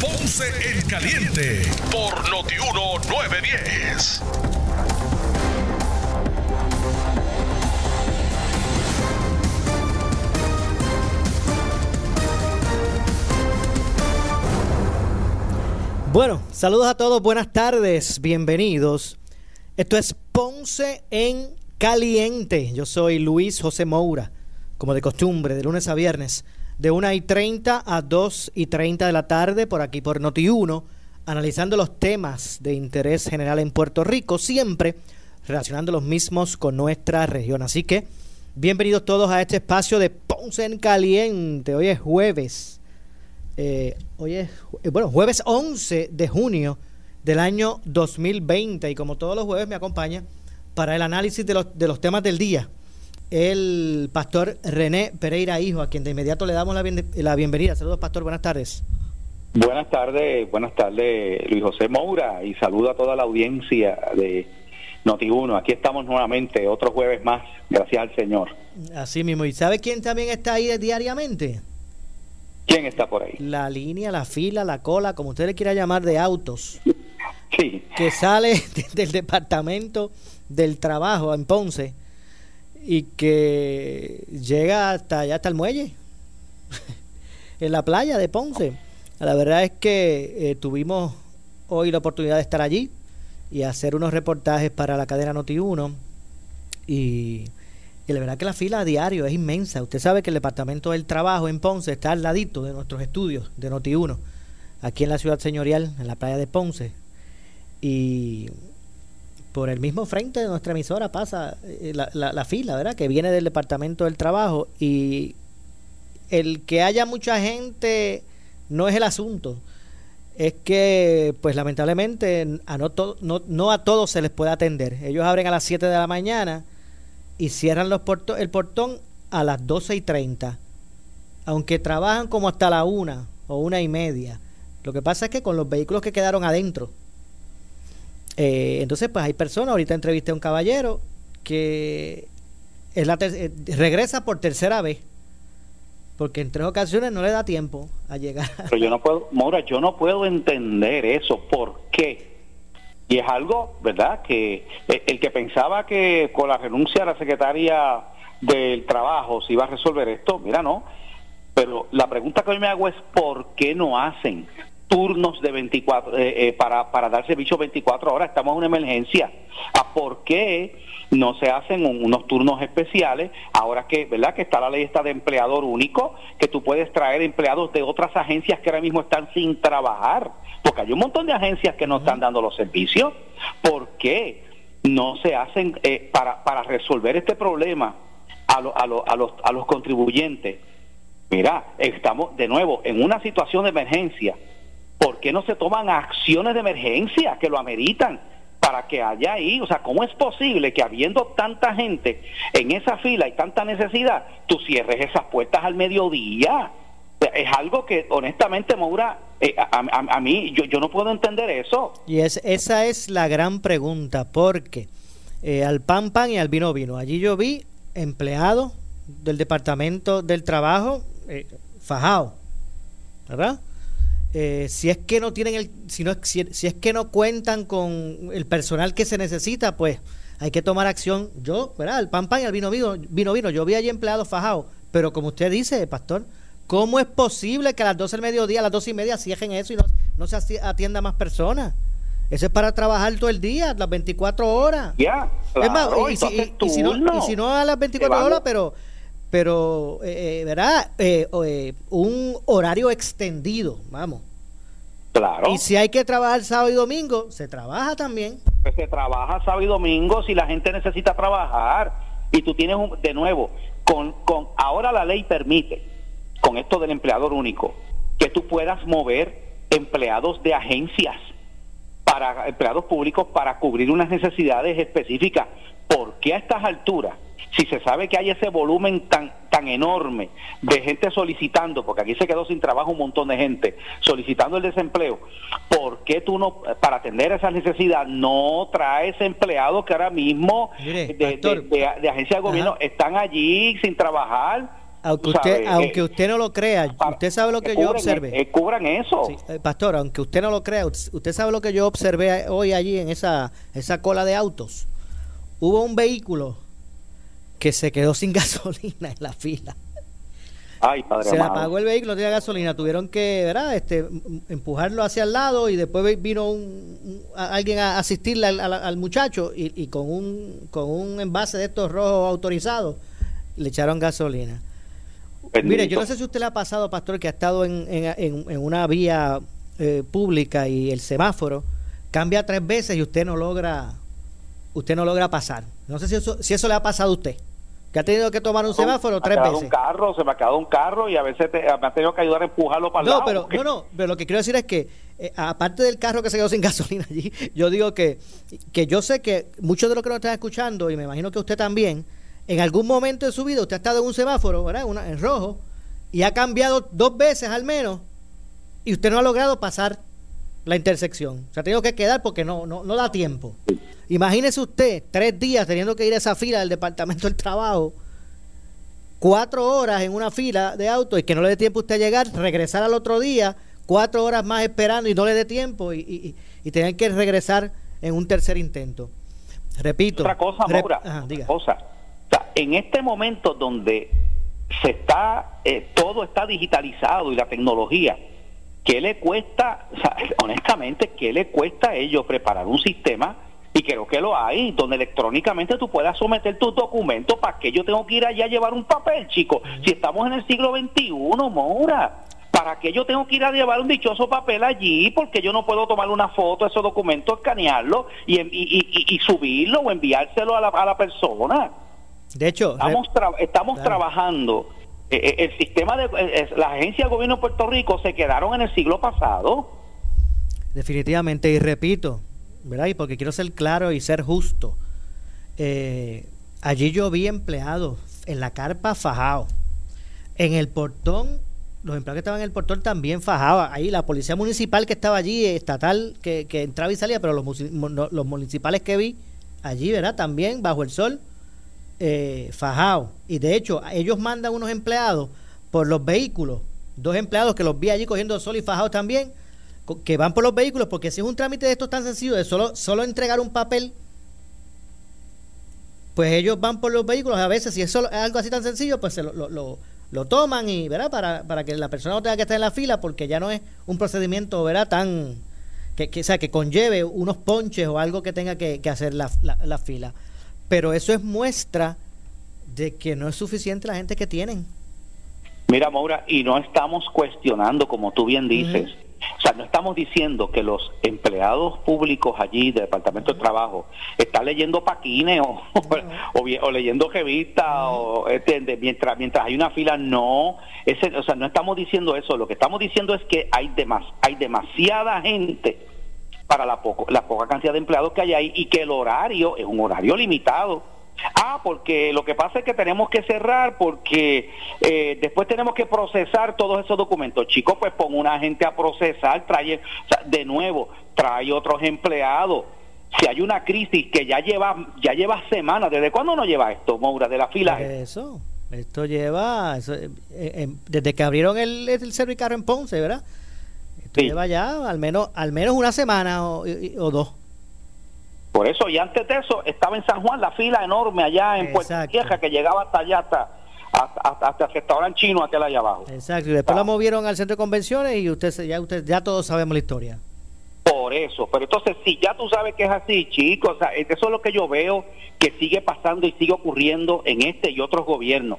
Ponce en Caliente por Notiuno 910. Bueno, saludos a todos, buenas tardes, bienvenidos. Esto es Ponce en Caliente. Yo soy Luis José Moura, como de costumbre, de lunes a viernes, de 1 y 30 a 2 y 30 de la tarde, por aquí por Noti1, analizando los temas de interés general en Puerto Rico, siempre relacionando los mismos con nuestra región. Así que, bienvenidos todos a este espacio de Ponce en Caliente. Hoy es jueves eh, hoy es, eh, bueno, jueves 11 de junio del año 2020 y como todos los jueves me acompaña para el análisis de los, de los temas del día el pastor René Pereira Hijo, a quien de inmediato le damos la, la bienvenida. Saludos, pastor, buenas tardes. Buenas tardes, buenas tardes, Luis José Moura, y saludo a toda la audiencia de Noti1. Aquí estamos nuevamente, otro jueves más, gracias al Señor. Así mismo, ¿y sabe quién también está ahí diariamente? ¿Quién está por ahí? La línea, la fila, la cola, como usted le quiera llamar, de autos. Sí. Que sale del departamento del trabajo en Ponce y que llega hasta allá, hasta el muelle, en la playa de Ponce. La verdad es que eh, tuvimos hoy la oportunidad de estar allí y hacer unos reportajes para la cadena Noti1 y y la verdad que la fila a diario es inmensa. Usted sabe que el Departamento del Trabajo en Ponce está al ladito de nuestros estudios de Noti1, aquí en la ciudad señorial, en la playa de Ponce. Y por el mismo frente de nuestra emisora pasa eh, la, la, fila, ¿verdad? Que viene del Departamento del Trabajo. Y el que haya mucha gente no es el asunto. Es que, pues lamentablemente, a no, no, no a todos se les puede atender. Ellos abren a las 7 de la mañana y cierran los el portón a las 12 y 30. Aunque trabajan como hasta la una o una y media. Lo que pasa es que con los vehículos que quedaron adentro. Eh, entonces, pues hay personas, ahorita entrevisté a un caballero que es la eh, regresa por tercera vez. Porque en tres ocasiones no le da tiempo a llegar. Pero yo no puedo, Maura, yo no puedo entender eso. ¿Por qué? Y es algo, ¿verdad?, que eh, el que pensaba que con la renuncia a la secretaria del trabajo se iba a resolver esto, mira, no. Pero la pregunta que hoy me hago es, ¿por qué no hacen turnos de 24 eh, eh, para, para dar servicio 24 horas? Estamos en una emergencia. ¿A por qué no se hacen unos turnos especiales? Ahora que, ¿verdad?, que está la ley esta de empleador único, que tú puedes traer empleados de otras agencias que ahora mismo están sin trabajar porque hay un montón de agencias que no están dando los servicios. ¿Por qué no se hacen eh, para, para resolver este problema a, a, a, los, a los contribuyentes? Mira, estamos de nuevo en una situación de emergencia. ¿Por qué no se toman acciones de emergencia que lo ameritan? para que haya ahí, o sea, ¿cómo es posible que habiendo tanta gente en esa fila y tanta necesidad, tú cierres esas puertas al mediodía? Es algo que honestamente, Maura, eh, a, mí yo, yo no puedo entender eso. Y es, esa es la gran pregunta, porque eh, al pan pan y al vino vino. Allí yo vi empleados del Departamento del Trabajo eh, fajado, ¿verdad? Eh, si es que no tienen el, si, no, si, es que no cuentan con el personal que se necesita, pues hay que tomar acción. Yo, ¿verdad? Al pan pan y al vino vino, vino vino. Yo vi allí empleados fajados, pero como usted dice, pastor, ¿Cómo es posible que a las 12 del mediodía, a las 12 y media cierren eso y no, no se atienda más personas? Eso es para trabajar todo el día, las 24 horas. Ya, y, si, no, a las 24 horas, pero, pero eh, eh ¿verdad? Eh, eh, un horario extendido, vamos. Claro. Y si hay que trabajar sábado y domingo, se trabaja también. Pues se trabaja sábado y domingo si la gente necesita trabajar. Y tú tienes, un, de nuevo, con, con ahora la ley permite con esto del empleador único, que tú puedas mover empleados de agencias para empleados públicos para cubrir unas necesidades específicas. ¿Por qué a estas alturas? Si se sabe que hay ese volumen tan tan enorme de gente solicitando, porque aquí se quedó sin trabajo un montón de gente solicitando el desempleo, ¿por qué tú no, para atender esa necesidad, no traes empleados que ahora mismo de, agencias de gobierno están allí sin trabajar? Aunque usted, aunque usted no lo crea, usted sabe lo que yo observé. Eh, cubran eso. Eh, pastor, aunque usted no lo crea, usted sabe lo que yo observé hoy allí en esa, esa cola de autos. Hubo un vehículo que se quedó sin gasolina en la fila. Ay, padre se le apagó el vehículo, no tenía gasolina, tuvieron que, ¿verdad? Este, empujarlo hacia el lado y después vino un, alguien a asistirle al, muchacho y, con un con un envase de estos rojos autorizados le echaron gasolina. Mire, yo no sé si usted le ha pasado, pastor, que ha estado en, en, una vía eh, pública y el semáforo cambia tres veces y usted no logra usted no logra pasar. No sé si eso, si eso le ha pasado a usted que ha tenido que tomar un semáforo tres veces. un carro, se me ha quedado un carro y a veces me ha tenido que ayudar a empujarlo para el no, Pero, no, no, pero lo que quiero decir es que, eh, aparte del carro que se quedó sin gasolina allí, yo digo que, que yo sé que muchos de los que nos están escuchando, y me imagino que usted también, en algún momento de su vida usted ha estado en un semáforo, ¿verdad? Una, en rojo, y ha cambiado dos veces al menos, y usted no ha logrado pasar la intersección. Se ha tenido que quedar porque no, no, no da tiempo. Imagínese usted tres días teniendo que ir a esa fila del Departamento del Trabajo, cuatro horas en una fila de auto y que no le dé tiempo a usted a llegar, regresar al otro día, cuatro horas más esperando y no le dé tiempo y, y, tener que regresar en un tercer intento. Repito. Otra cosa, Maura, cosa. en este momento donde se está, eh, todo está digitalizado y la tecnología, ¿qué le cuesta, honestamente, qué le cuesta a ellos preparar un sistema? Y creo que lo hay, donde electrónicamente tú puedas someter tus documentos. ¿Para que yo tengo que ir allá a llevar un papel, chico? Si estamos en el siglo XXI, Moura. ¿Para qué yo tengo que ir a llevar un dichoso papel allí? Porque yo no puedo tomar una foto de esos documentos, escanearlo y, y, subirlo o enviárselo a la, a la persona. De hecho, estamos, estamos trabajando. Eh, eh, el sistema de eh, la agencia del gobierno de Puerto Rico se quedaron en el siglo pasado. Definitivamente, y repito, ¿verdad? Y porque quiero ser claro y ser justo. Eh, allí yo vi empleados en la carpa fajado. En el portón, los empleados que estaban en el portón también fajaban. Ahí la policía municipal que estaba allí, estatal, que, entraba y salía, pero los, los municipales que vi allí, ¿verdad? También bajo el sol, eh. Y de hecho, ellos mandan unos empleados por los vehículos, dos empleados que los vi allí cogiendo sol y fajados también, que van por los vehículos, porque si es un trámite de estos tan sencillo, de solo, solo entregar un papel, pues ellos van por los vehículos. A veces, si es, solo, algo así tan sencillo, pues se lo, lo, lo, toman y, ¿verdad? Para, para que la persona no tenga que estar en la fila, porque ya no es un procedimiento, ¿verdad? Tan. Que, que, sea, que conlleve unos ponches o algo que tenga que, hacer la, la, fila. Pero eso es muestra de que no es suficiente la gente que tienen. Mira, Maura, y no estamos cuestionando, como tú bien dices, o sea, no estamos diciendo que los empleados públicos allí del Departamento de Trabajo están leyendo paquines o, o, leyendo revistas o mientras mientras hay una fila no, ese, o sea, no estamos diciendo eso, lo que estamos diciendo es que hay demas, hay demasiada gente para la poco, la poca cantidad de empleados que hay ahí y que el horario es un horario limitado Ah, porque lo que pasa es que tenemos que cerrar porque eh, después tenemos que procesar todos esos documentos. Chicos, pues pon una gente a procesar, trae, de nuevo, trae otros empleados. Si hay una crisis que ya lleva ya lleva semanas, ¿desde cuándo no lleva esto, Moura, de la fila? Eso, esto lleva, eh, eh, desde que abrieron el, el servicarro en Ponce, ¿verdad? Esto lleva ya al menos al menos una semana o dos. Por eso, y antes de eso, estaba en San Juan la fila enorme allá en Puerto Vieja que llegaba hasta allá, hasta, hasta, hasta el restaurante chino, aquel allá abajo. Exacto, y después la movieron al centro de convenciones y usted ya, usted, ya todos sabemos la historia. Por eso, pero entonces, si ya tú sabes que es así, chicos, o sea, eso es lo que yo veo que sigue pasando y sigue ocurriendo en este y otros gobiernos.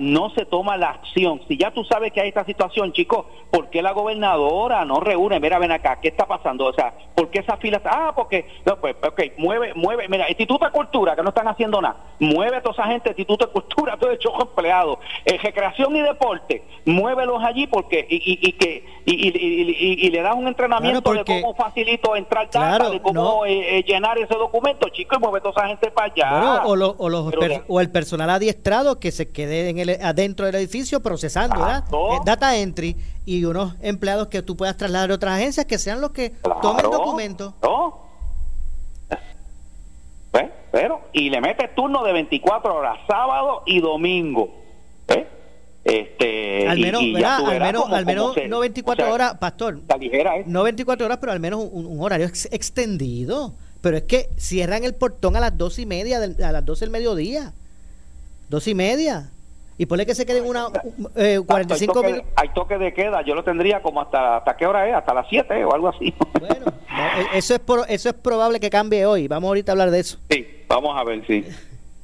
No se toma la acción. Si ya tú sabes que hay esta situación, chicos, ¿por qué la gobernadora no reúne? Mira, ven acá, ¿qué está pasando? O sea, ¿por qué esa fila Ah, porque, no, pues, ok, mueve, mueve, mira, Instituto de Cultura, que no están haciendo nada, mueve a toda esa gente, Instituto de Cultura, todo hecho empleados, eh, recreación y deporte, muévelos allí porque, y, y, que, y, y, le das un entrenamiento de cómo facilito entrar claro, de cómo eh, eh, llenar ese documento, chicos, y mueve a toda esa gente para allá. o, o, los o el personal adiestrado que se quede en el, adentro del edificio procesando, ¿verdad? Eh, data entry y unos empleados que tú puedas trasladar a otras agencias que sean los que tomen el documento. Pues, pero, y le metes turno de 24 horas, sábado y domingo. ¿eh? Este, al menos, al menos, al menos no 24 horas, pastor. No 24 horas, pero al menos un, horario extendido. Pero es que cierran el portón a las dos y media, a las 12 del mediodía. Dos y media. Y ponle que se queden una eh, 45 minutos. Hay toque de queda, yo lo tendría como hasta hasta qué hora es, hasta las 7 o algo así. Bueno, e, eso es eso es probable que cambie hoy. Vamos ahorita a hablar de eso. Sí, vamos a ver, sí.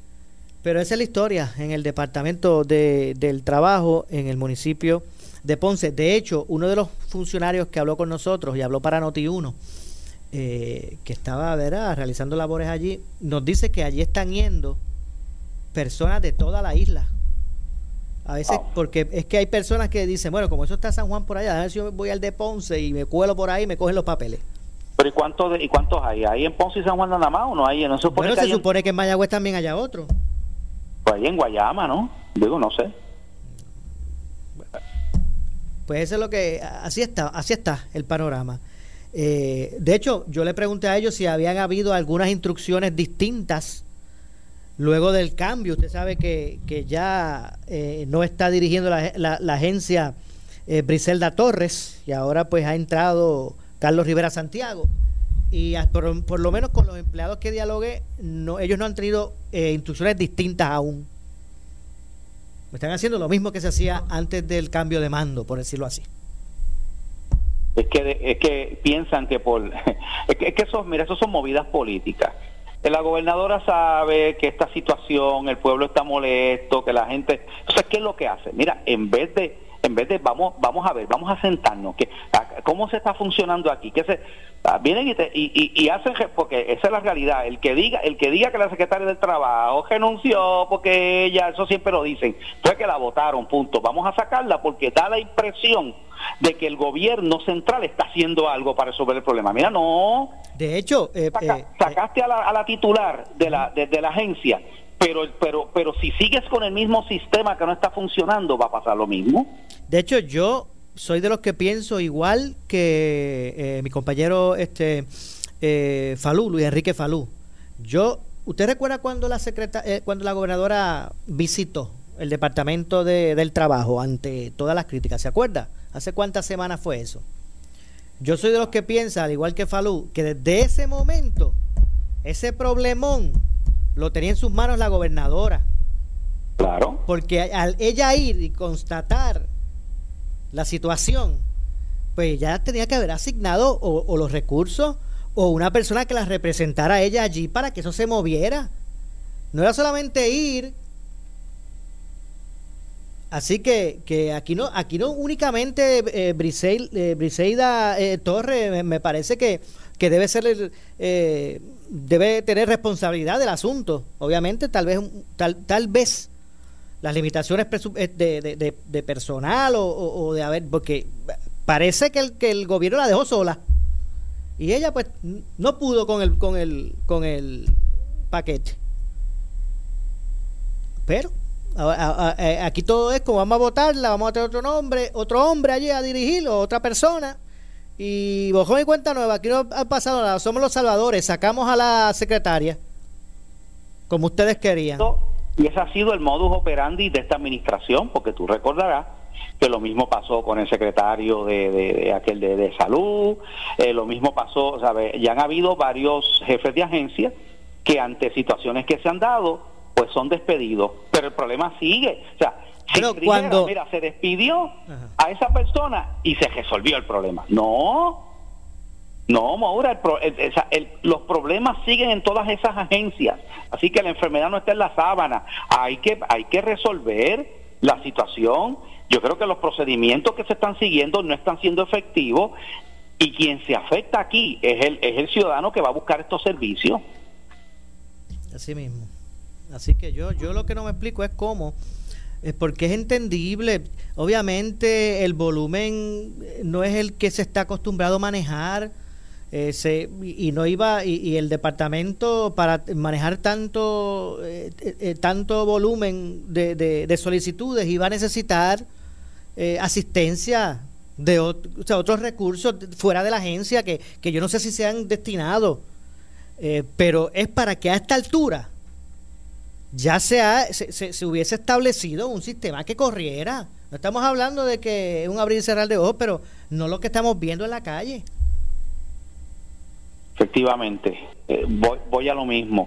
Pero esa es la historia en el departamento de, del trabajo en el municipio de Ponce. De hecho, uno de los funcionarios que habló con nosotros y habló para Noti1, eh, que estaba ¿verdad? realizando labores allí, nos dice que allí están yendo personas de toda la isla. A veces, porque es que hay personas que dicen, bueno, como eso está San Juan por allá, a ver si yo voy al de Ponce y me cuelo por ahí y me cogen los papeles. Pero ¿y, cuántos ¿y cuántos hay? ¿Hay en Ponce y San Juan nada más o no hay? No se supone bueno, se supone que en Mayagüez también haya otro. Pues ahí en Guayama, ¿no? Digo, no sé. Pues eso es lo que, así está, así está el panorama. Eh, de hecho, yo le pregunté a ellos si habían habido algunas instrucciones distintas Luego del cambio, usted sabe que, que ya eh, no está dirigiendo la, la, agencia eh, Briselda Torres y ahora pues ha entrado Carlos Rivera Santiago. Y por, por lo menos con los empleados que dialogué, no, ellos no han tenido eh, instrucciones distintas aún. Están haciendo lo mismo que se hacía antes del cambio de mando, por decirlo así. Es que, es que piensan que por... Es que, es que eso, mira, eso son movidas políticas la gobernadora sabe que esta situación, el pueblo está molesto, que la gente... Entonces, ¿qué es lo que hace? Mira, en vez de en vez de vamos vamos a ver vamos a sentarnos que cómo se está funcionando aquí que se vienen y, y, hacen porque esa es la realidad el que diga el que diga que la secretaria del trabajo renunció porque ella eso siempre lo dicen fue que la votaron punto vamos a sacarla porque da la impresión de que el gobierno central está haciendo algo para resolver el problema. Mira, no. De hecho, eh, eh, sacaste a, la, titular de la, de, la agencia, pero, pero, pero si sigues con el mismo sistema que no está funcionando, va a pasar lo mismo. De hecho, yo soy de los que pienso igual que eh, mi compañero este Falú, Luis Enrique Falú. Yo, ¿usted recuerda cuando la secreta, cuando la gobernadora visitó el departamento de, del trabajo ante todas las críticas? ¿Se acuerda? ¿Hace cuántas semanas fue eso? Yo soy de los que piensa, al igual que Falú, que desde ese momento, ese problemón lo tenía en sus manos la gobernadora. Claro. Porque al ella ir y constatar la situación, pues ya tenía que haber asignado o, los recursos o una persona que la representara a ella allí para que eso se moviera. No era solamente ir, Así que, que aquí no aquí no únicamente eh, eh Briseida eh, Torres me parece que, que debe ser eh, debe tener responsabilidad del asunto. Obviamente, tal vez tal, tal vez las limitaciones de, de, personal o, de haber porque parece que el, que el gobierno la dejó sola y ella pues no pudo con el con el con el paquete. Pero eh, aquí todo es como vamos a votarla, vamos a tener otro nombre, otro hombre allí a dirigirlo, otra persona. Y bojón y cuenta nueva, aquí no ha pasado nada, somos los salvadores, sacamos a la secretaria, como ustedes querían. Y ese ha sido el modus operandi de esta administración, porque tú recordarás que lo mismo pasó con el secretario de, aquel de, salud, eh, lo mismo pasó, ¿sabes? ya han habido varios jefes de agencia que ante situaciones que se han dado, pues son despedidos. Pero el problema sigue. O sea, cuando... mira, se despidió a esa persona y se resolvió el problema. No, no, Maura, los problemas siguen en todas esas agencias. Así que la enfermedad no está en la sábana. Hay que, hay que resolver la situación, yo creo que los procedimientos que se están siguiendo no están siendo efectivos y quien se afecta aquí es el, es el ciudadano que va a buscar estos servicios. Así mismo. Así que yo, yo lo que no me explico es cómo, es porque es entendible. Obviamente el volumen no es el que se está acostumbrado a manejar. Eh, y, no iba y, el departamento para manejar tanto eh, eh, tanto volumen de, de, solicitudes iba a necesitar asistencia de otros recursos fuera de la agencia que, que yo no sé si se han destinado pero es para que a esta altura ya se, se, se, hubiese establecido un sistema que corriera. No estamos hablando de que es un abrir y cerrar de ojos, pero no lo que estamos viendo en la calle. Efectivamente, eh, voy, voy a lo mismo.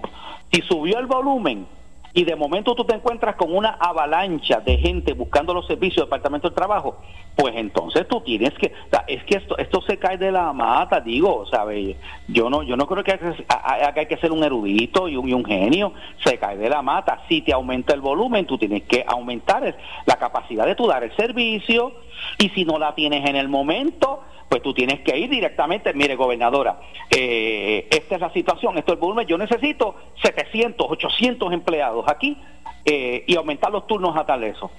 Si subió el volumen, y de momento tú te encuentras con una avalancha de gente buscando los servicios del Departamento del Trabajo, pues entonces tú tienes que, o sea, es que esto, esto se cae de la mata, digo, ¿sabes? Yo no, yo no creo que hay, que ser un erudito y un, genio, se cae de la mata. Si te aumenta el volumen, tú tienes que aumentar la capacidad de tu dar el servicio, y si no la tienes en el momento, pues tú tienes que ir directamente, mire gobernadora, eh, esta es la situación, esto es el volumen, yo necesito 700, 800 empleados aquí eh, y aumentar los turnos a tal eso.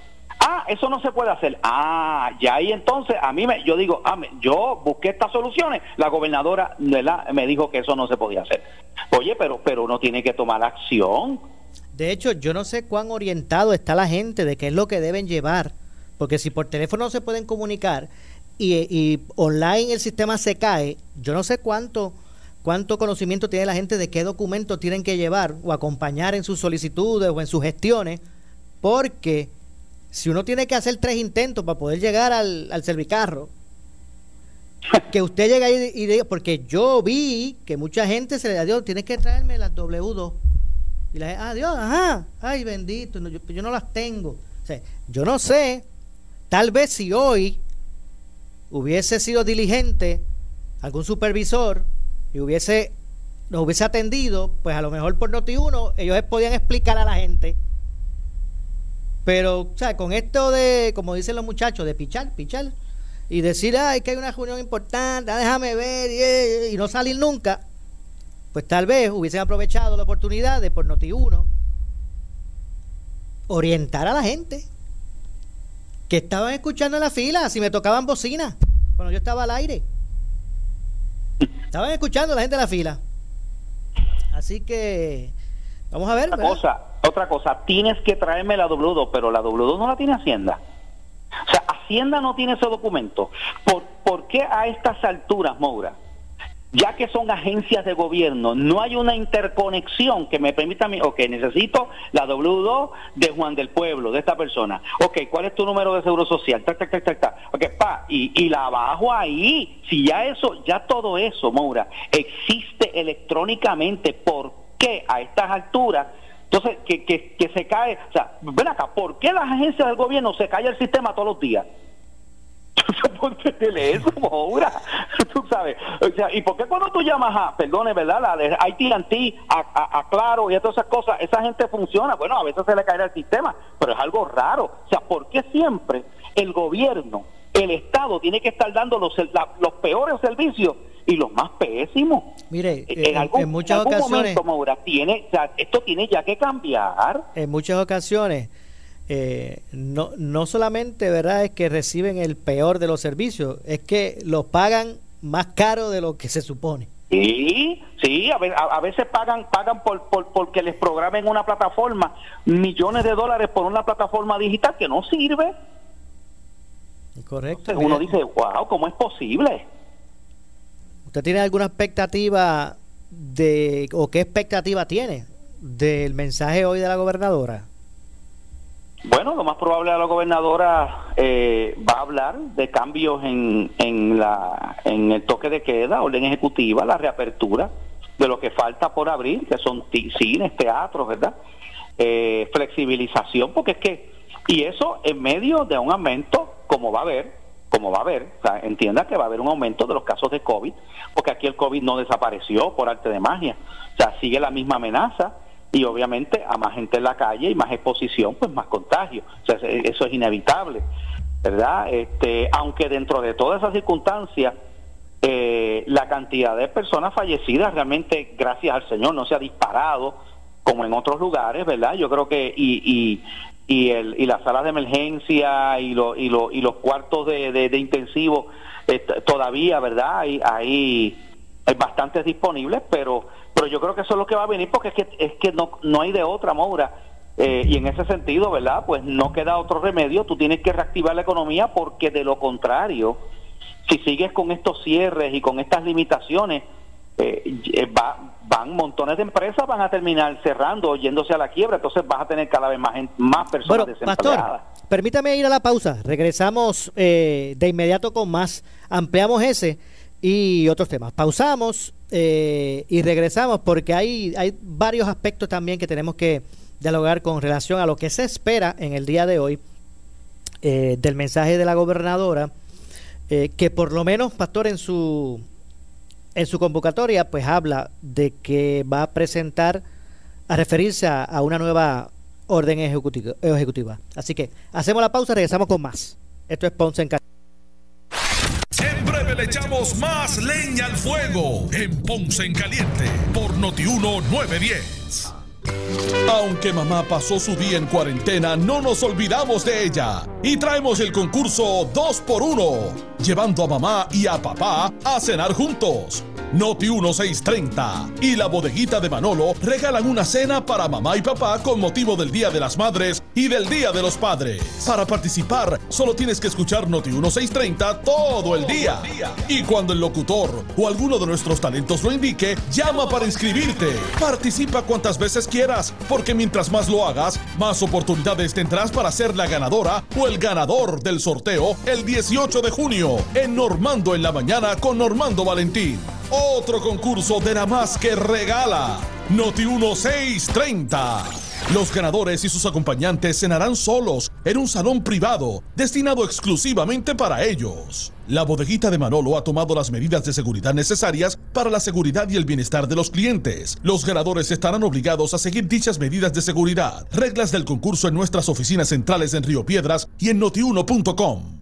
Ah, eso no se puede hacer. Ah, ya ahí entonces a mí me, yo digo, ah, yo busqué estas soluciones, la gobernadora me dijo que eso no se podía hacer. Oye, pero pero uno tiene que tomar acción. De hecho, yo no sé cuán orientado está la gente de qué es lo que deben llevar, porque si por teléfono no se pueden comunicar, y, online el sistema se cae, yo no sé cuánto cuánto conocimiento tiene la gente de qué documentos tienen que llevar o acompañar en sus solicitudes o en sus gestiones, porque si uno tiene que hacer tres intentos para poder llegar al, al servicarro, que usted llega ahí y diga, porque yo vi que mucha gente se le dio, tienes que traerme las W2. Y la gente, ah, Dios, ajá, ay bendito, yo, no las tengo. O sea, yo no sé, tal vez si hoy hubiese sido diligente algún supervisor y hubiese nos hubiese atendido, pues a lo mejor por Noti uno ellos podían explicar a la gente. Pero, o sea, con esto de, como dicen los muchachos, de pichar, pichar, y decir, ay, que hay una reunión importante, ah, déjame ver, y, no salir nunca, pues tal vez hubiesen aprovechado la oportunidad de por Noti uno orientar a la gente que estaban escuchando en la fila, si me tocaban bocina, cuando yo estaba al aire. Estaban escuchando la gente de la fila. Así que vamos a ver. Otra cosa, otra cosa, tienes que traerme la W2, pero la W2 no la tiene Hacienda. O sea, Hacienda no tiene ese documento. ¿Por, ¿por qué a estas alturas, Moura? Ya que son agencias de gobierno, no hay una interconexión que me permita a mí, ok, necesito la W2 de Juan del Pueblo, de esta persona. Ok, ¿cuál es tu número de seguro social? Tac, tac, tac, tac, tac. Ok, pa, y, la bajo ahí. Si ya eso, ya todo eso, Moura, existe electrónicamente, ¿por qué a estas alturas? Entonces, que, que, que se cae, o sea, ven acá, ¿por qué las agencias del gobierno se cae el sistema todos los días? eso, Moura. Tú sabes. O sea, ¿y por qué cuando tú llamas a, perdone, ¿verdad? La de a, a, a, Claro y a todas esas cosas, esa gente funciona? Bueno, a veces se le cae el sistema, pero es algo raro. O sea, ¿por qué siempre el gobierno, el Estado, tiene que estar dando los, los peores servicios y los más pésimos? Mire, en, en, muchas ocasiones... Momento, tiene, o sea, esto tiene ya que cambiar. En muchas ocasiones eh, no, no solamente verdad es que reciben el peor de los servicios, es que los pagan más caro de lo que se supone. Sí, sí, a, veces pagan pagan por, por, porque les programen una plataforma millones de dólares por una plataforma digital que no sirve. Correcto. uno dice, wow, ¿cómo es posible? ¿Usted tiene alguna expectativa de, o qué expectativa tiene del mensaje hoy de la gobernadora? Bueno, lo más probable es la gobernadora eh, va a hablar de cambios en, en, la, en el toque de queda, orden ejecutiva, la reapertura de lo que falta por abrir, que son cines, teatros, ¿verdad? Eh, flexibilización, porque es que, y eso en medio de un aumento, como va a haber, como va a haber, o sea, entienda que va a haber un aumento de los casos de COVID, porque aquí el COVID no desapareció por arte de magia, o sea, sigue la misma amenaza, y obviamente a más gente en la calle y más exposición, pues más contagio. eso es inevitable, ¿verdad? Este, aunque dentro de todas esas circunstancias, eh, la cantidad de personas fallecidas realmente, gracias al Señor, no se ha disparado como en otros lugares, ¿verdad? Yo creo que y, y, y, el, y las salas de emergencia y, lo, y, lo, y los cuartos de, de, intensivo eh, todavía, ¿verdad? Hay, hay, hay bastantes disponibles, pero pero yo creo que eso es lo que va a venir porque es que, es que no, no hay de otra, Maura. Eh, y en ese sentido, ¿verdad? Pues no queda otro remedio, tú tienes que reactivar la economía porque de lo contrario, si sigues con estos cierres y con estas limitaciones, eh, eh, va, van montones de empresas van a terminar cerrando, yéndose a la quiebra, entonces vas a tener cada vez más, más personas bueno, Pastor, permítame ir a la pausa, regresamos de inmediato con más, ampliamos ese y otros temas. Pausamos eh, y regresamos porque hay, hay varios aspectos también que tenemos que dialogar con relación a lo que se espera en el día de hoy eh, del mensaje de la gobernadora, eh, que por lo menos, Pastor, en su, en su convocatoria, pues habla de que va a presentar, a referirse a, una nueva orden ejecutiva, ejecutiva. Así que hacemos la pausa, regresamos con más. Esto es Ponce en le echamos más leña al fuego en Ponce en Caliente por Notiuno 910. Aunque mamá pasó su día en cuarentena, no nos olvidamos de ella y traemos el concurso 2x1, llevando a mamá y a papá a cenar juntos. Noti 1630 y la bodeguita de Manolo regalan una cena para mamá y papá con motivo del Día de las Madres y del Día de los Padres. Para participar, solo tienes que escuchar Noti 1630 todo el día. Y cuando el locutor o alguno de nuestros talentos lo indique, llama para inscribirte. Participa cuantas veces quieras, porque mientras más lo hagas, más oportunidades tendrás para ser la ganadora o el ganador del sorteo el 18 de junio en Normando en la mañana con Normando Valentín. Otro concurso de la más que regala. Noti 1630. Los ganadores y sus acompañantes cenarán solos en un salón privado destinado exclusivamente para ellos. La bodeguita de Manolo ha tomado las medidas de seguridad necesarias para la seguridad y el bienestar de los clientes. Los ganadores estarán obligados a seguir dichas medidas de seguridad. Reglas del concurso en nuestras oficinas centrales en Río Piedras y en notiuno.com.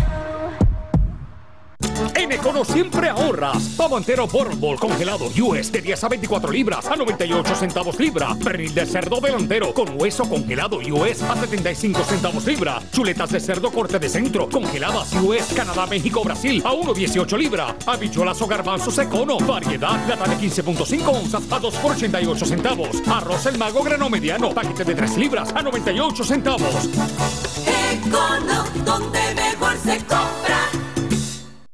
Econo siempre ahorras. Pavo entero Ball congelado US de 10 a 24 libras a 98 centavos libra. Pernil de cerdo delantero con hueso congelado US a 75 centavos libra. Chuletas de cerdo corte de centro congeladas US Canadá, México, Brasil a 1.18 libra. Habichuelas o garbanzos Econo. Variedad lata de 15.5 onzas a 2,88 centavos. Arroz el mago grano mediano. Paquete de 3 libras a 98 centavos. Econo, donde mejor se compra.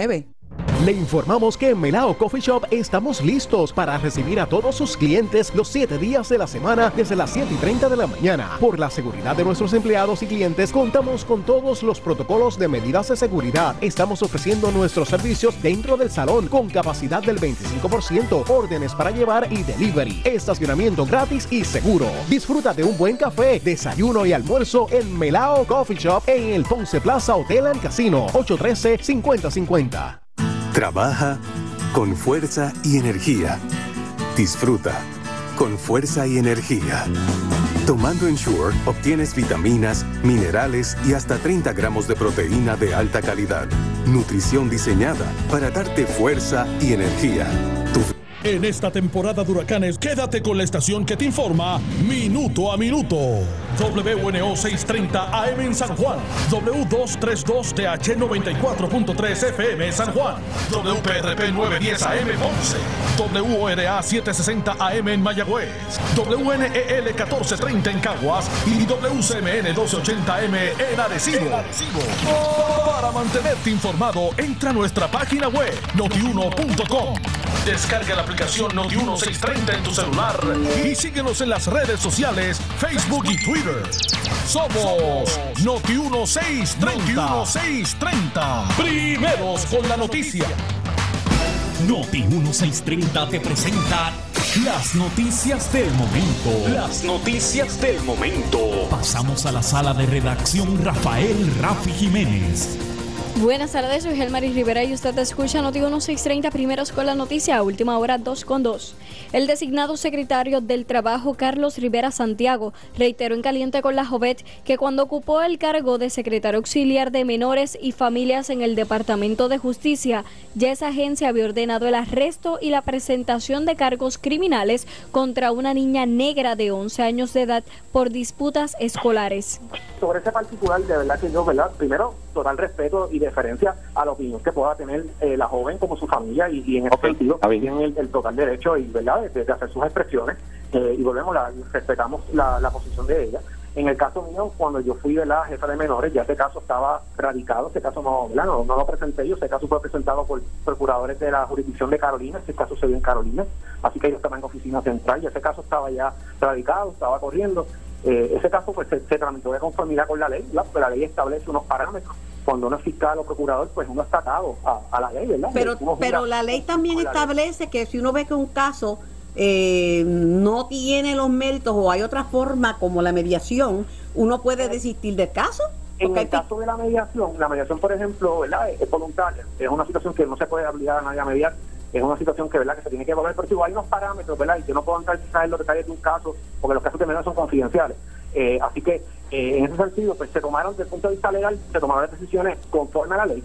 843-1129. Le informamos que en Melao Coffee Shop estamos listos para recibir a todos sus clientes los 7 días de la semana desde las 7 y 30 de la mañana. Por la seguridad de nuestros empleados y clientes, contamos con todos los protocolos de medidas de seguridad. Estamos ofreciendo nuestros servicios dentro del salón con capacidad del 25%, órdenes para llevar y delivery, estacionamiento gratis y seguro. Disfruta de un buen café, desayuno y almuerzo en Melao Coffee Shop en el Ponce Plaza Hotel and Casino, 813-5050. Trabaja con fuerza y energía. Disfruta con fuerza y energía. Tomando Ensure obtienes vitaminas, minerales y hasta 30 gramos de proteína de alta calidad. Nutrición diseñada para darte fuerza y energía. En esta temporada de huracanes, quédate con la estación que te informa minuto a minuto. WNO 630 AM en San Juan, W232TH 94.3 FM San Juan, WPRP 910 AM Ponce, WORA 760 AM en Mayagüez, WNEL 1430 en Caguas y WCMN 1280 AM en Arecibo. Para mantenerte informado, entra a nuestra página web notiuno.com. Descarga la aplicación Noti1630 en tu celular y síguenos en las redes sociales, Facebook y Twitter. Somos Noti1630. Noti1630. Primeros con la noticia. Noti 1630 te presenta las noticias del momento. Las noticias del momento. Pasamos a la sala de redacción Rafael Rafi Jiménez. Buenas tardes, soy Gelmaris Rivera y usted escucha Noti 1630 primeros con la noticia, última hora 2 con 2. El designado secretario del Trabajo, Carlos Rivera Santiago, reiteró en Caliente con la Jovet que cuando ocupó el cargo de secretario auxiliar de menores y familias en el Departamento de Justicia, ya esa agencia había ordenado el arresto y la presentación de cargos criminales contra una niña negra de 11 años de edad por disputas escolares. Sobre ese particular, de verdad que yo. Primero, total respeto y deferencia a la opinión que pueda tener eh, la joven como su familia y, y en ese sentido tienen el, el total derecho y verdad de, de hacer sus expresiones eh, y volvemos la, respetamos la, la posición de ella. En el caso mío cuando yo fui de la jefa de menores ya ese caso estaba radicado ese caso no no, no lo presenté yo ese caso fue presentado por procuradores de la jurisdicción de Carolina ese caso se dio en Carolina así que yo estaba en oficina central y ese caso estaba ya radicado estaba corriendo eh, ese caso pues se, se tramitó de conformidad con la ley, ¿verdad? porque la ley establece unos parámetros. Cuando uno es fiscal o procurador, pues uno está atado a, a la ley, ¿verdad? Pero, pero la ley también establece que si uno ve que un caso eh, no tiene los méritos o hay otra forma como la mediación, uno puede desistir del caso. En el caso de la mediación, la mediación, por ejemplo, ¿verdad? es voluntaria. Es una situación que no se puede obligar a nadie a mediar. Es una situación que, ¿verdad? que se tiene que evaluar. Pero si hay unos parámetros, ¿verdad? Y que no puedo entrar quizás en los detalles de un caso, porque los casos de mediación son confidenciales. Eh, así que, eh, en ese sentido, pues se tomaron, desde el punto de vista legal, se tomaron las decisiones conforme a la ley.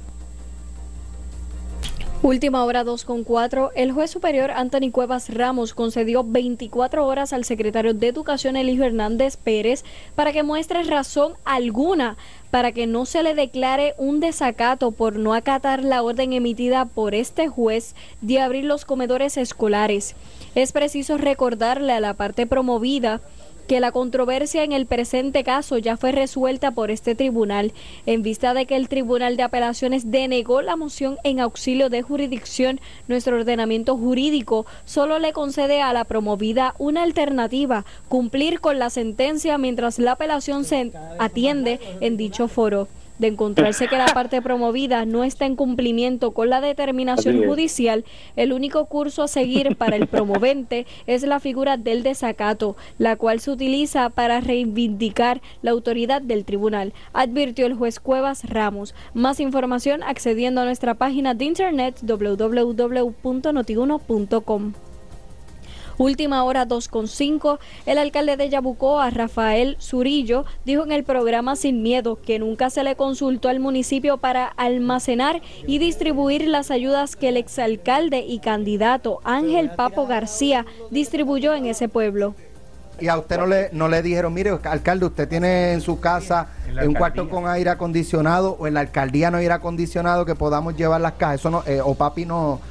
Última hora 2 con 4. El juez superior Anthony Cuevas Ramos concedió 24 horas al secretario de Educación Eligio Hernández Pérez para que muestre razón alguna para que no se le declare un desacato por no acatar la orden emitida por este juez de abrir los comedores escolares. Es preciso recordarle a la parte promovida que la controversia en el presente caso ya fue resuelta por este tribunal en vista de que el Tribunal de Apelaciones denegó la moción en auxilio de jurisdicción. Nuestro ordenamiento jurídico solo le concede a la promovida una alternativa, cumplir con la sentencia mientras la apelación se atiende en dicho foro. De encontrarse que la parte promovida no está en cumplimiento con la determinación judicial, el único curso a seguir para el promovente es la figura del desacato, la cual se utiliza para reivindicar la autoridad del tribunal, advirtió el juez Cuevas Ramos. Más información accediendo a nuestra página de internet www.notiuno.com. Última hora 2.5, el alcalde de Yabucoa, Rafael Zurillo, dijo en el programa Sin Miedo que nunca se le consultó al municipio para almacenar y distribuir las ayudas que el exalcalde y candidato Ángel Papo García distribuyó en ese pueblo. Y a usted no le, no le dijeron, mire, alcalde, usted tiene en su casa En un cuarto con aire acondicionado o en la alcaldía no hay aire acondicionado que podamos llevar las cajas. Eso no, eh, Opapi no,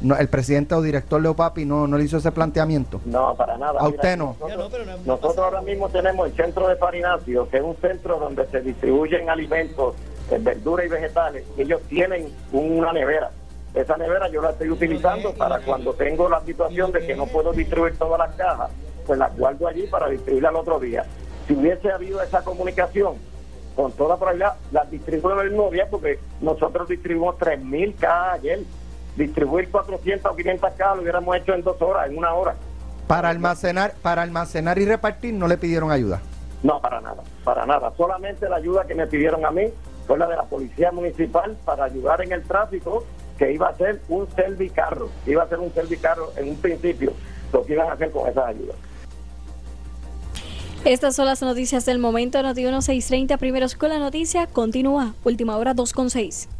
no, el presidente o director de Opapi no, no le hizo ese planteamiento. No, para nada. A Mira, usted no. Nosotros, nosotros ahora mismo tenemos el centro de Farinacio, que es un centro donde se distribuyen alimentos, eh, verduras y vegetales. Ellos tienen una nevera. Esa nevera yo la estoy utilizando para cuando tengo la situación de que no puedo distribuir todas las cajas, pues las guardo allí para distribuirla al otro día. Si hubiese habido esa comunicación, con toda probabilidad, las distribuyo el mismo día porque nosotros distribuimos 3.000 cajas ayer. Distribuir 400 o 500 cajas lo hubiéramos hecho en dos horas, en una hora. Para almacenar, para almacenar y repartir no le pidieron ayuda. No, para nada, para nada. Solamente la ayuda que me pidieron a mí fue la de la Policía Municipal para ayudar en el tráfico, que iba a ser un servicarro, iba a ser un servicarro en un principio, lo que iban a hacer con esas ayudas. Estas son las noticias del momento. Noti 1630, primeros con la noticia. Continúa. Última hora 2.6.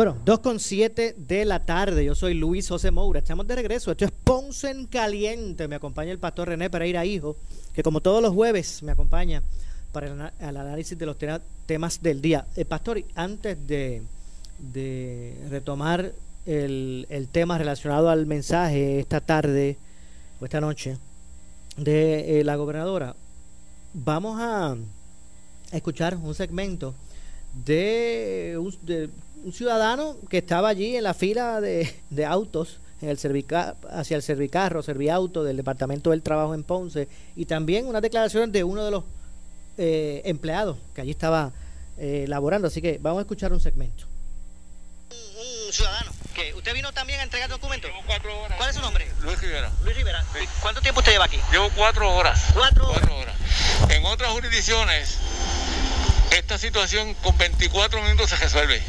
Bueno, 2.7 de la tarde. Yo soy Luis José Moura. Estamos de regreso. Esto es Ponce en Caliente. Me acompaña el pastor René Pereira Hijo, que como todos los jueves me acompaña para el, análisis de los tema- temas del día. Eh, pastor, antes de, retomar el, tema relacionado al mensaje esta tarde o esta noche de eh, la gobernadora, vamos a escuchar un segmento de un, de un ciudadano que estaba allí en la fila de, de autos en el servica, hacia el servicarro, serviauto del Departamento del Trabajo en Ponce y también unas declaraciones de uno de los eh, empleados que allí estaba eh, laborando. Así que vamos a escuchar un segmento. un ciudadano. que ¿Usted vino también a entregar documentos? Llevo cuatro horas. ¿Cuál es su nombre? Luis Rivera. Luis Rivera. ¿Y ¿Cuánto tiempo usted lleva aquí? Llevo cuatro horas. ¿Cuatro horas? En otras jurisdicciones, esta situación con 24 minutos se resuelve.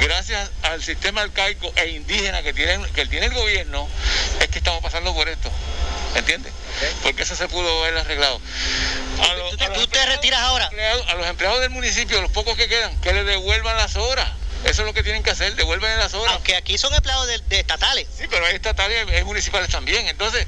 Gracias al sistema arcaico e indígena que, tienen, que tiene el gobierno, es que estamos pasando por esto. ¿Entiendes? Porque eso se pudo haber arreglado. A los, a los ¿Tú te retiras ahora? empleados- a los empleados del municipio, los pocos que quedan, que les devuelvan las horas. Eso es lo que tienen que hacer, devuelven las horas. Aunque aquí son empleados de, de estatales. Sí, pero hay estatales hay municipales también. Entonces,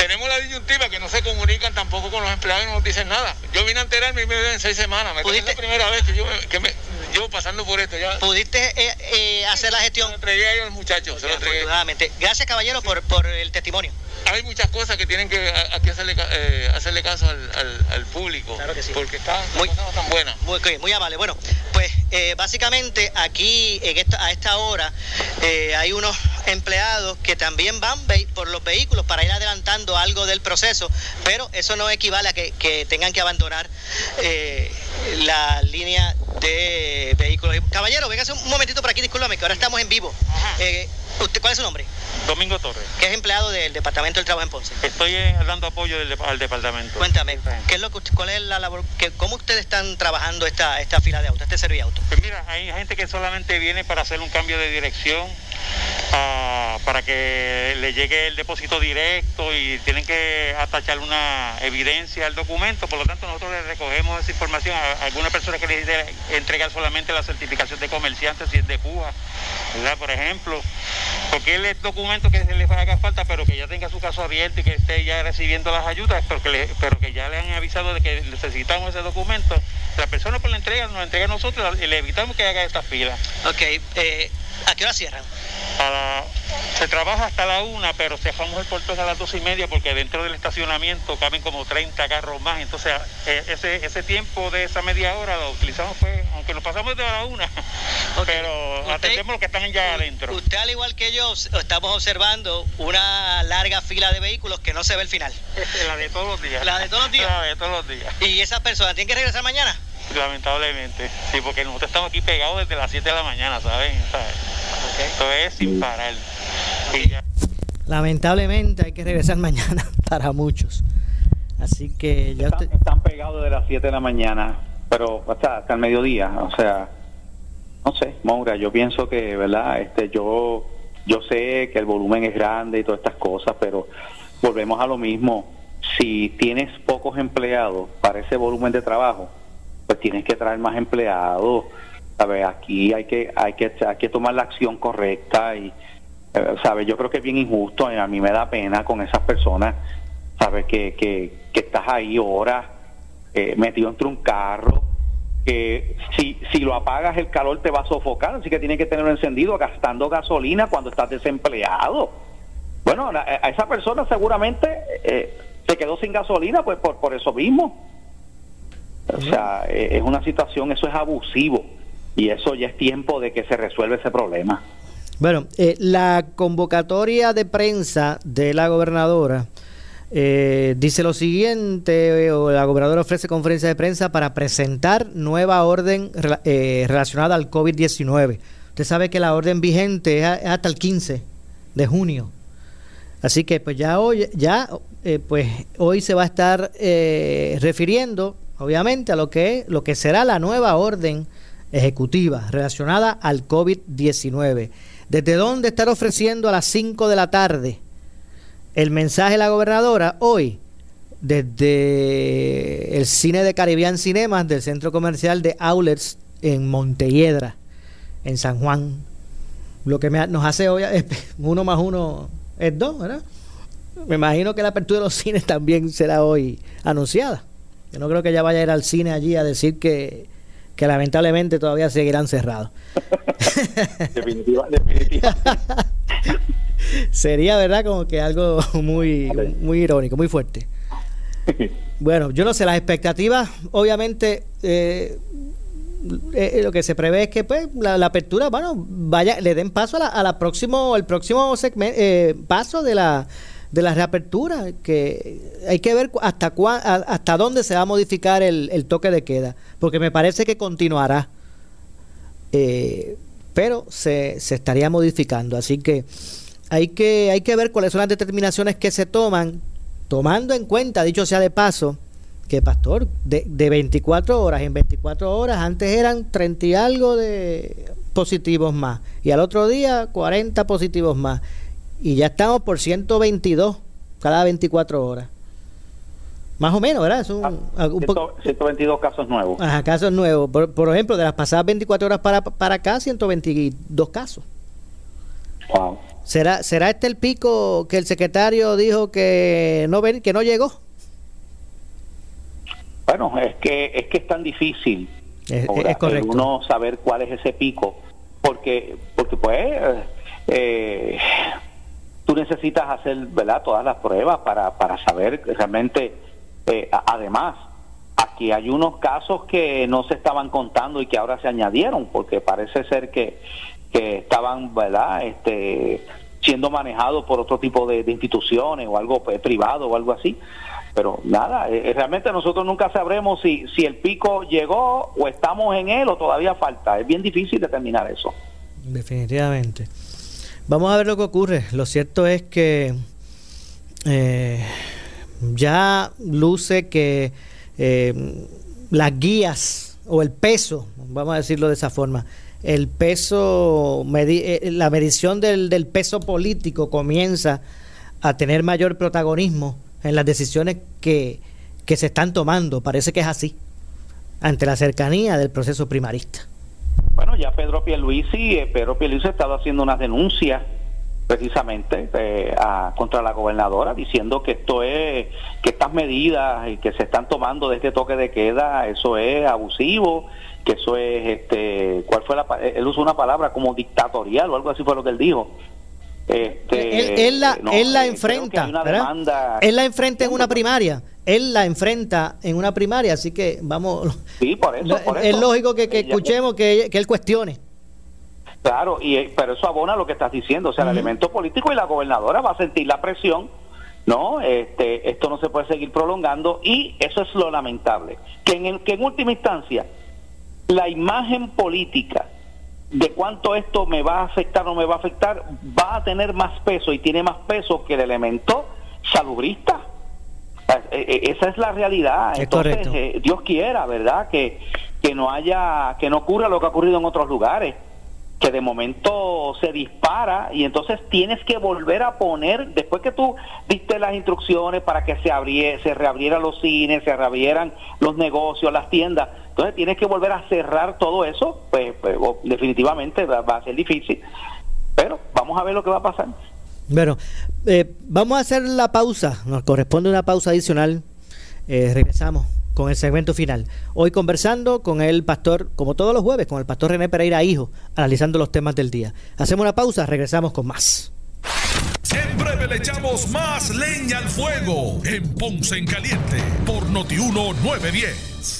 tenemos la disyuntiva que no se comunican tampoco con los empleados y no nos dicen nada. Yo vine a enterarme y me ven en seis semanas. Me es la primera vez que yo, que me, yo pasando por esto. Ya. ¿Pudiste eh, eh, hacer la gestión? Se lo entregué a ellos los muchachos. se lo entregué. Afortunadamente. Gracias, caballero, por, por el testimonio. Hay muchas cosas que tienen que a- hacerle, eh, hacerle caso al, al- al público. Claro que sí. Porque están muy, tan buenas. Muy, muy amable. Bueno, pues eh, básicamente aquí en esta, a esta hora eh, hay unos empleados que también van por los vehículos para ir adelantando algo del proceso, pero eso no equivale a que, que tengan que abandonar eh, la línea de vehículos. Caballero, véngase un momentito por aquí, discúlpame, que ahora estamos en vivo. ¿Usted, ¿Cuál es su nombre? Domingo Torres. Que es empleado del Departamento del Trabajo en Ponce. Estoy eh, dando apoyo del, al departamento. Cuéntame, ¿qué es lo que usted- ¿cuál es la labor? Que, ¿Cómo ustedes están trabajando esta, esta fila de autos, este serviauto? Pues mira, hay gente que solamente viene para hacer un cambio de dirección, ah, para que le llegue el depósito directo y tienen que atachar una evidencia al documento. Por lo tanto, nosotros le recogemos esa información a alguna persona que necesite entregar solamente la certificación de comerciante, si es de Cuba, ¿verdad? Por ejemplo, porque él es documento que se le haga falta, pero que ya tenga su caso abierto y que esté ya recibiendo las ayudas, pero que, le- pero que ya le han avisado de que necesitamos ese documento. La persona pues la entrega, nos entrega a nosotros y le evitamos que haga esta fila. Ok, eh, ¿a qué hora cierran? A la- se trabaja hasta la una, pero cerramos el portón a las dos y media porque dentro del estacionamiento caben como 30 carros más. Entonces, eh, ese, ese tiempo de esa media hora lo utilizamos, pues, aunque lo pasamos de la una, pero atendemos los que están ya adentro. Usted, al igual que yo, estamos observando una larga fila de vehículos que no se ve el final. La de todos los días. La de todos los días. La de todos los días. ¿Y esas personas tienen que regresar mañana? Lamentablemente. Sí, porque nosotros estamos aquí pegados desde las 7 de la mañana, ¿saben? ¿Sabes? Esto es sin parar. Y ya. Lamentablemente hay que regresar mañana para muchos. Así que ya Están, están pegados de las 7 de la mañana, pero hasta, hasta el mediodía. O sea, no sé, Maura, yo pienso que, ¿verdad? Este, yo, yo sé que el volumen es grande y todas estas cosas, pero volvemos a lo mismo. Si tienes pocos empleados para ese volumen de trabajo, pues tienes que traer más empleados. ¿Sabes? Aquí hay que, hay que, hay que tomar la acción correcta y, eh, ¿sabes? Yo creo que es bien injusto a mí me da pena con esas personas, ¿sabes? Que, que, que estás ahí horas eh, metido entre un carro, que si, si lo apagas el calor te va a sofocar, así que tienes que tenerlo encendido gastando gasolina cuando estás desempleado. Bueno, a, esa persona seguramente eh, se quedó sin gasolina pues por, por eso mismo. O sea, eh, es una situación, eso es abusivo y eso ya es tiempo de que se resuelva ese problema. Bueno, eh, la convocatoria de prensa de la gobernadora eh, dice lo siguiente, eh, la gobernadora ofrece conferencia de prensa para presentar nueva orden eh, relacionada al COVID-19. Usted sabe que la orden vigente es, hasta el 15 de junio. Así que pues ya hoy, ya, eh, pues hoy se va a estar eh, refiriendo, obviamente, a lo que lo que será la nueva orden ejecutiva relacionada al COVID-19. ¿Desde dónde estar ofreciendo a las 5 de la tarde el mensaje de la gobernadora? Hoy, desde el cine de Caribbean Cinemas del centro comercial de Outlets en Montelledra, en San Juan. Lo que me nos hace hoy es uno más uno es dos, ¿verdad? Me imagino que la apertura de los cines también será hoy anunciada. Yo no creo que ella vaya a ir al cine allí a decir que, que lamentablemente todavía seguirán cerrados. Definitiva, definitiva. Sería, ¿verdad? Como que algo muy, muy irónico, muy fuerte. Bueno, yo no sé, las expectativas, obviamente, eh, eh, lo que se prevé es que pues la, la apertura, bueno, vaya, le den paso a la, a la próximo, el próximo segmento, paso de la de la reapertura, que hay que ver hasta cua- hasta dónde se va a modificar el, el toque de queda, porque me parece que continuará, eh, pero se, se estaría modificando, así que hay que hay que ver cuáles son las determinaciones que se toman, tomando en cuenta, dicho sea de paso, que pastor, de, de 24 horas, en 24 horas antes eran 30 y algo de positivos más, y al otro día 40 positivos más, y ya estamos por 122 cada 24 horas. Más o menos, ¿verdad? Es un, un po- 122 casos nuevos. Ajá, casos nuevos. Por, por ejemplo, de las pasadas 24 horas para, para acá, 122 casos. Wow. ¿Será, ¿Será este el pico que el secretario dijo que no ven, que no llegó? Bueno, es que es que es tan difícil Es, ahora, es correcto. uno saber cuál es ese pico, porque porque pues eh, tú necesitas hacer verdad todas las pruebas para para saber realmente. eh, además, aquí hay unos casos que no se estaban contando y que ahora se añadieron, porque parece ser que que estaban verdad este siendo manejados por otro tipo de, instituciones o algo pues, privado o algo así pero nada, eh, realmente nosotros nunca sabremos si, si el pico llegó o estamos en él o todavía falta. Es bien difícil determinar eso. Definitivamente. Vamos a ver lo que ocurre. Lo cierto es que eh, ya luce que eh, las guías o el peso, vamos a decirlo de esa forma, el peso, eh, la medición del, del peso político comienza a tener mayor protagonismo en las decisiones que, que se están tomando. Parece que es así, ante la cercanía del proceso primarista. Bueno, ya Pedro Pierluisi, eh, Pedro Pierluisi ha estado haciendo unas denuncias precisamente eh, contra la gobernadora diciendo que esto es que estas medidas que se están tomando de este toque de queda eso es abusivo que eso es este cuál fue la él usó una palabra como dictatorial o algo así fue lo que él dijo. Este, él, la, él la eh, enfrenta él la enfrenta en una primaria él la enfrenta en una primaria así que vamos sí por eso, es lógico que, escuchemos que, que él cuestione. Claro, y, eh, pero eso abona lo que estás diciendo, o sea, el elemento político y la gobernadora va a sentir la presión, ¿no? Este, esto no se puede seguir prolongando y eso es lo lamentable, que en, que en última instancia la imagen política de cuánto esto me va a afectar o no me va a afectar va a tener más peso y tiene más peso que el elemento salubrista. Eh, eh, esa es la realidad. Entonces, Dios quiera, ¿verdad? Que, que no haya, que no ocurra lo que ha ocurrido en otros lugares que de momento se dispara y entonces tienes que volver a poner, después que tú diste las instrucciones para que se, abriera, se reabrieran los cines, se reabrieran los negocios, las tiendas, entonces tienes que volver a cerrar todo eso, pues, pues definitivamente va, a ser difícil, pero vamos a ver lo que va a pasar. Bueno, eh, vamos a hacer la pausa, nos corresponde una pausa adicional, eh, regresamos con el segmento final. Hoy conversando con el pastor, como todos los jueves, con el pastor René Pereira Hijo, analizando los temas del día. Hacemos una pausa, regresamos con más. En breve le echamos más leña al fuego en Ponce en Caliente por Notiuno 910.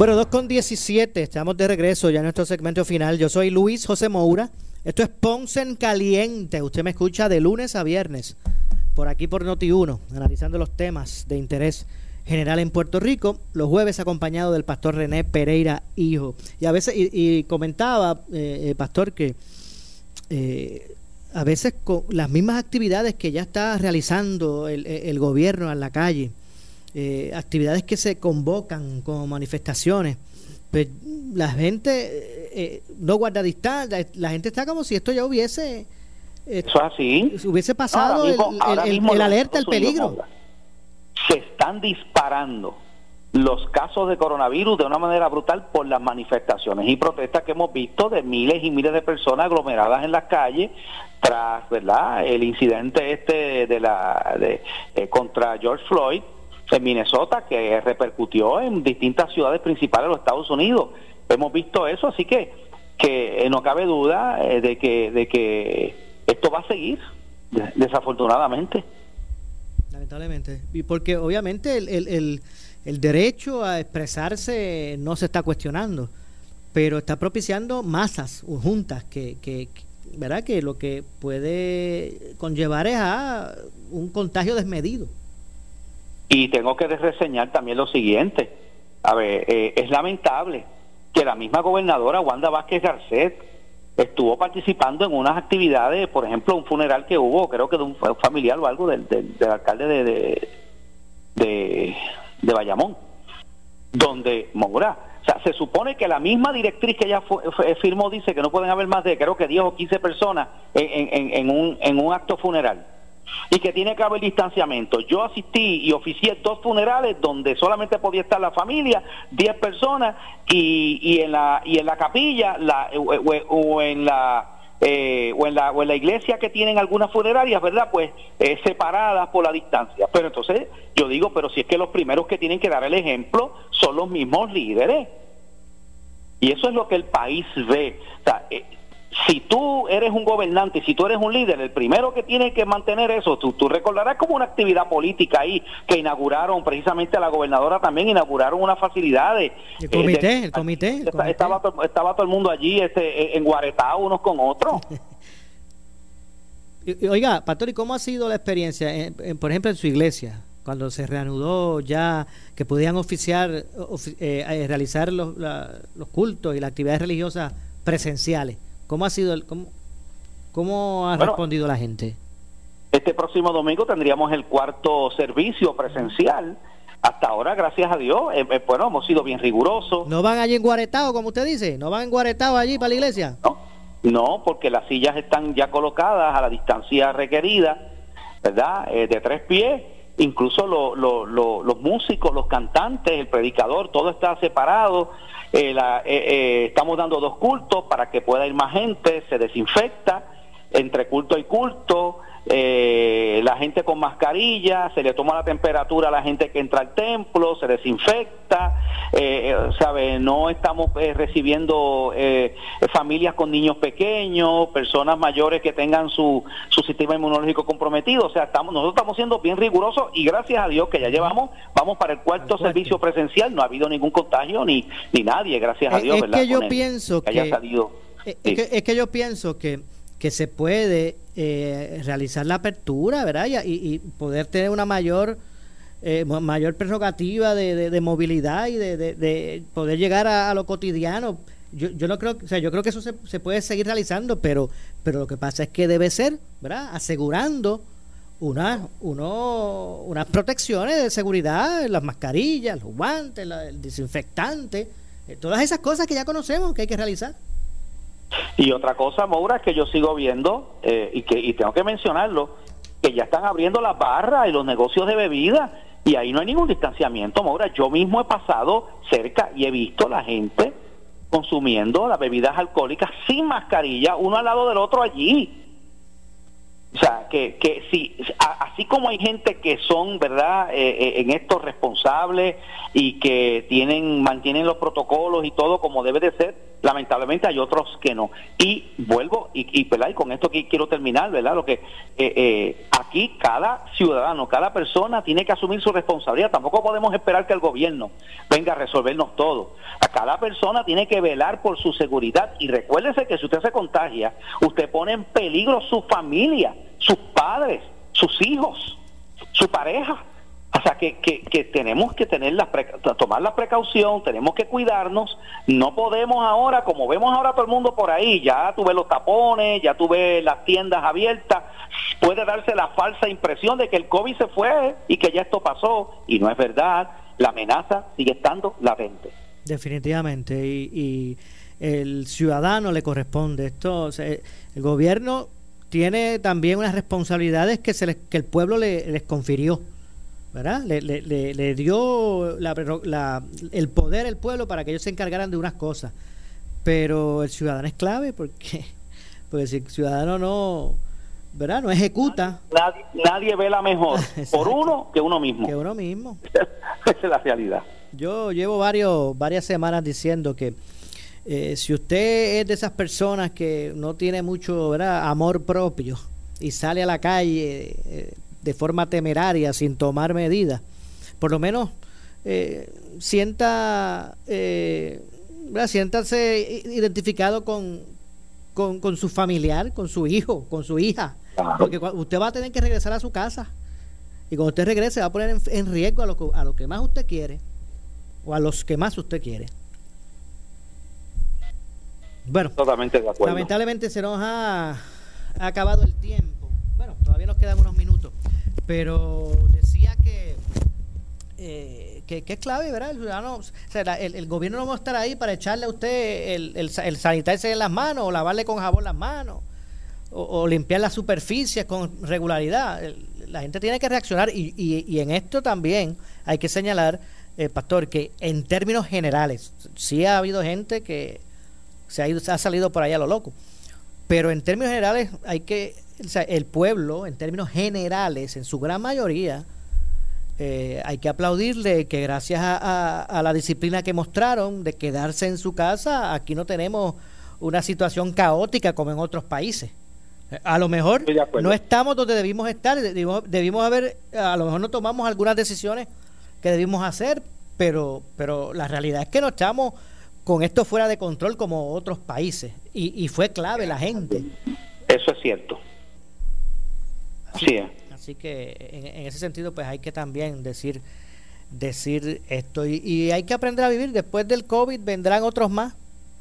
Bueno, 2 con 17, estamos de regreso ya en nuestro segmento final. Yo soy Luis José Moura. Esto es Ponce en Caliente. Usted me escucha de lunes a viernes por aquí por Noti1, analizando los temas de interés general en Puerto Rico. Los jueves acompañado del pastor René Pereira Hijo. Y a veces, y, comentaba, eh, eh, pastor, que eh, a veces con las mismas actividades que ya está realizando el, el gobierno en la calle, eh, actividades que se convocan como manifestaciones, pues la gente eh, no guarda distancia, la gente está como si esto ya hubiese... Eh, Eso así. Hubiese pasado el, alerta, el peligro. Se están disparando los casos de coronavirus de una manera brutal por las manifestaciones y protestas que hemos visto de miles y miles de personas aglomeradas en las calles tras verdad el incidente este de la de, contra George Floyd en Minnesota que repercutió en distintas ciudades principales de los Estados Unidos. Hemos visto eso, así que que no cabe duda eh, de que de que esto va a seguir desafortunadamente. Lamentablemente, y porque obviamente el, el, el, derecho a expresarse no se está cuestionando, pero está propiciando masas juntas que, que, ¿verdad? que lo que puede conllevar es a un contagio desmedido. Y tengo que reseñar también lo siguiente. A ver, eh, es lamentable que la misma gobernadora Wanda Vázquez Garcet estuvo participando en unas actividades, por ejemplo, un funeral que hubo, creo que de un familiar o algo del, del, alcalde de, de, Bayamón, donde Moura, o sea, se supone que la misma directriz que ella firmó dice que no pueden haber más de, creo que 10 o 15 personas en, en, en, un, en un acto funeral. Y que tiene que haber distanciamiento. Yo asistí y oficié dos funerales donde solamente podía estar la familia, 10 personas, y, y en la y en la capilla la, o, en la eh, o, en la, o en la iglesia que tienen algunas funerarias, ¿verdad? Pues eh, separadas por la distancia. Pero entonces yo digo, pero si es que los primeros que tienen que dar el ejemplo son los mismos líderes. Y eso es lo que el país ve. O sea, eh, si tú eres un gobernante, si tú eres un líder, el primero que tiene que mantener eso, tú, tú recordarás como una actividad política ahí que inauguraron precisamente a la gobernadora también, inauguraron unas facilidades. El comité, Eh, de- el comité. el Esta- comité. Estaba, estaba todo el mundo allí este, en Guaretá unos con otros. Oiga, Pastor, ¿y cómo ha sido la experiencia, en- en- por ejemplo, en su iglesia, cuando se reanudó ya que podían oficiar, ofi- eh, eh, realizar los, la- los cultos y las actividades religiosas presenciales? ¿Cómo ha sido, el, cómo, cómo ha Bueno, respondido la gente? Este próximo domingo tendríamos el cuarto servicio presencial. Hasta ahora, gracias a Dios, eh, eh, bueno, hemos sido bien rigurosos. ¿No van allí en Guaretao, como usted dice? ¿No van en Guaretao allí para la iglesia? No, porque las sillas están ya colocadas a la distancia requerida, ¿verdad? Eh, de tres pies. Incluso lo- lo- lo- los músicos, los cantantes, el predicador, todo está separado. Eh, la- eh, eh, estamos dando dos cultos para que pueda ir más gente, se desinfecta entre culto y culto. Eh, la gente con mascarilla, se le toma la temperatura a la gente que entra al templo, se desinfecta, eh, eh, ¿sabe? No estamos eh, recibiendo eh, familias con niños pequeños, personas mayores que tengan su, su sistema inmunológico comprometido, o sea, estamos, nosotros estamos siendo bien rigurosos y gracias a Dios que ya llevamos, vamos para el cuarto servicio presencial, no ha habido ningún contagio ni, ni nadie, gracias a Dios, es ¿verdad? que yo Con pienso haya que- salido. Es, Sí. que, es que yo pienso que, que se puede eh, realizar la apertura, ¿verdad? Y, y- poder tener una mayor eh, ma- mayor prerrogativa de, de- movilidad y de, de- de poder llegar a, lo cotidiano. Yo, yo no creo, o sea, yo creo que eso se, se puede seguir realizando, pero, pero lo que pasa es que debe ser, ¿verdad? Asegurando una, uno, unas protecciones de seguridad, las mascarillas, los guantes, la- el desinfectante, eh, todas esas cosas que ya conocemos que hay que realizar. Y otra cosa, Maura, es que yo sigo viendo, eh, y que y tengo que mencionarlo, que ya están abriendo las barras y los negocios de bebida, y ahí no hay ningún distanciamiento, Maura. Yo mismo he pasado cerca y he visto la gente consumiendo las bebidas alcohólicas sin mascarilla, uno al lado del otro allí. O sea, que, que si, así como hay gente que son, ¿verdad?, eh, eh, en esto responsables y que tienen, mantienen los protocolos y todo como debe de ser, lamentablemente hay otros que no. Y vuelvo, y, y, y con esto que quiero terminar, ¿verdad? Lo que eh, eh, aquí cada ciudadano, cada persona tiene que asumir su responsabilidad. Tampoco podemos esperar que el gobierno venga a resolvernos todo. A cada persona tiene que velar por su seguridad. Y recuérdese que si usted se contagia, usted pone en peligro su familia, sus padres, sus hijos, su pareja. O sea, que, que, tenemos que tener la pre- tomar la precaución, tenemos que cuidarnos. No podemos ahora, como vemos ahora todo el mundo por ahí, ya tuve los tapones, ya tuve las tiendas abiertas, puede darse la falsa impresión de que el COVID se fue y que ya esto pasó. Y no es verdad, la amenaza sigue estando latente. Definitivamente. Y, y el ciudadano le corresponde esto. sea, el gobierno tiene también unas responsabilidades que, se les- que el pueblo le, les confirió. ¿Verdad? Le, le- le- le dio la el poder al pueblo para que ellos se encargaran de unas cosas. Pero el ciudadano es clave porque, porque si el ciudadano no, ¿verdad? no ejecuta, Nadie, nadie vela mejor por uno que uno mismo. que uno mismo. Esa es la realidad. Yo llevo varios, varias semanas diciendo que eh, si usted es de esas personas que no tiene mucho ¿verdad? amor propio y sale a la calle eh, de forma temeraria sin tomar medidas, por lo menos eh, sienta, eh, siéntase identificado con, con, con su familiar, con su hijo, con su hija, porque usted va a tener que regresar a su casa. Y cuando usted regrese va a poner en, en riesgo a lo, que, a lo que más usted quiere o a los que más usted quiere. Bueno, Totalmente de acuerdo. lamentablemente se nos ha, ha acabado el tiempo. Bueno, todavía nos quedan unos minutos, pero decía que eh, que, es clave, ¿verdad? El ciudadano, o sea, el, el gobierno no va a estar ahí para echarle a usted el, el, el sanitarse en las manos o lavarle con jabón las manos o, limpiar las superficies con regularidad. La gente tiene que reaccionar y, y, en esto también hay que señalar, eh, Pastor, que en términos generales, sí ha habido gente que se ha, ido, ha salido por ahí a lo loco, pero en términos generales hay que, el pueblo, en términos generales, en su gran mayoría, eh, hay que aplaudirle que gracias a, a, la disciplina que mostraron de quedarse en su casa, aquí no tenemos una situación caótica como en otros países. A lo mejor no estamos donde debimos estar, debimos, haber, a lo mejor no tomamos algunas decisiones que debimos hacer, pero, pero la realidad es que no estamos con esto fuera de control como otros países. Y, fue clave la gente. Eso es cierto. Así, así que en, ese sentido, pues hay que también decir, decir esto. Y, y hay que aprender a vivir. Después del COVID vendrán otros más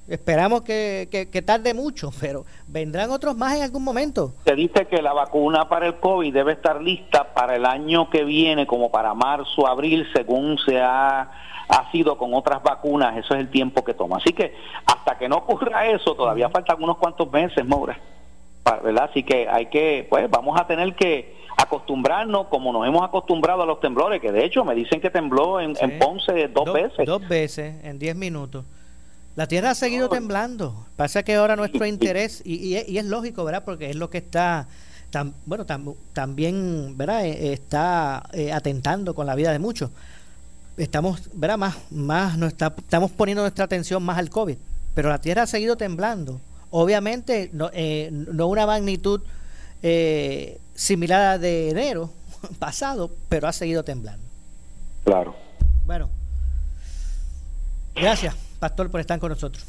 Esperamos que, que, tarde mucho, pero vendrán otros más en algún momento. Se dice que la vacuna para el COVID debe estar lista para el año que viene, como para marzo, abril, según se ha, ha sido con otras vacunas. Eso es el tiempo que toma. Así que hasta que no ocurra eso, todavía faltan unos cuantos meses, Maura. ¿Verdad? Así que hay que, pues vamos a tener que acostumbrarnos como nos hemos acostumbrado a los temblores, que de hecho me dicen que tembló en, Ponce dos veces. Dos veces, en diez minutos. La Tierra ha seguido temblando. Pasa que ahora nuestro interés, y, es lógico, ¿verdad? Porque es lo que está, bueno, también, ¿verdad? Eh, está eh, atentando con la vida de muchos. Estamos, ¿verdad? Más, más no está, estamos poniendo nuestra atención más al COVID. Pero la Tierra ha seguido temblando. Obviamente, no, eh, no una magnitud similar a de enero pasado, pero ha seguido temblando. Claro. Bueno. Gracias. Pastor, por estar con nosotros.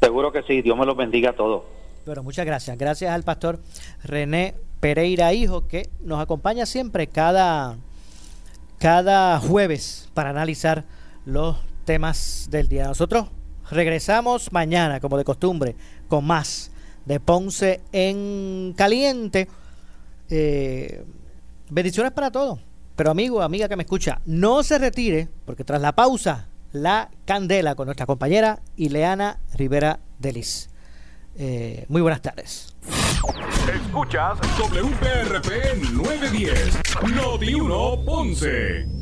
Seguro que sí, Dios me los bendiga a todos. Bueno, muchas gracias. Gracias al pastor René Pereira Hijo, que nos acompaña siempre cada, cada jueves para analizar los temas del día. Nosotros regresamos mañana, como de costumbre, con más de Ponce en Caliente. Eh, bendiciones para todos. Pero amigo, amiga que me escucha, no se retire, porque tras la pausa la Candela con nuestra compañera Ileana Rivera Delis. Eh, muy buenas tardes. Escuchas WPRP 910, Noti 1 Ponce.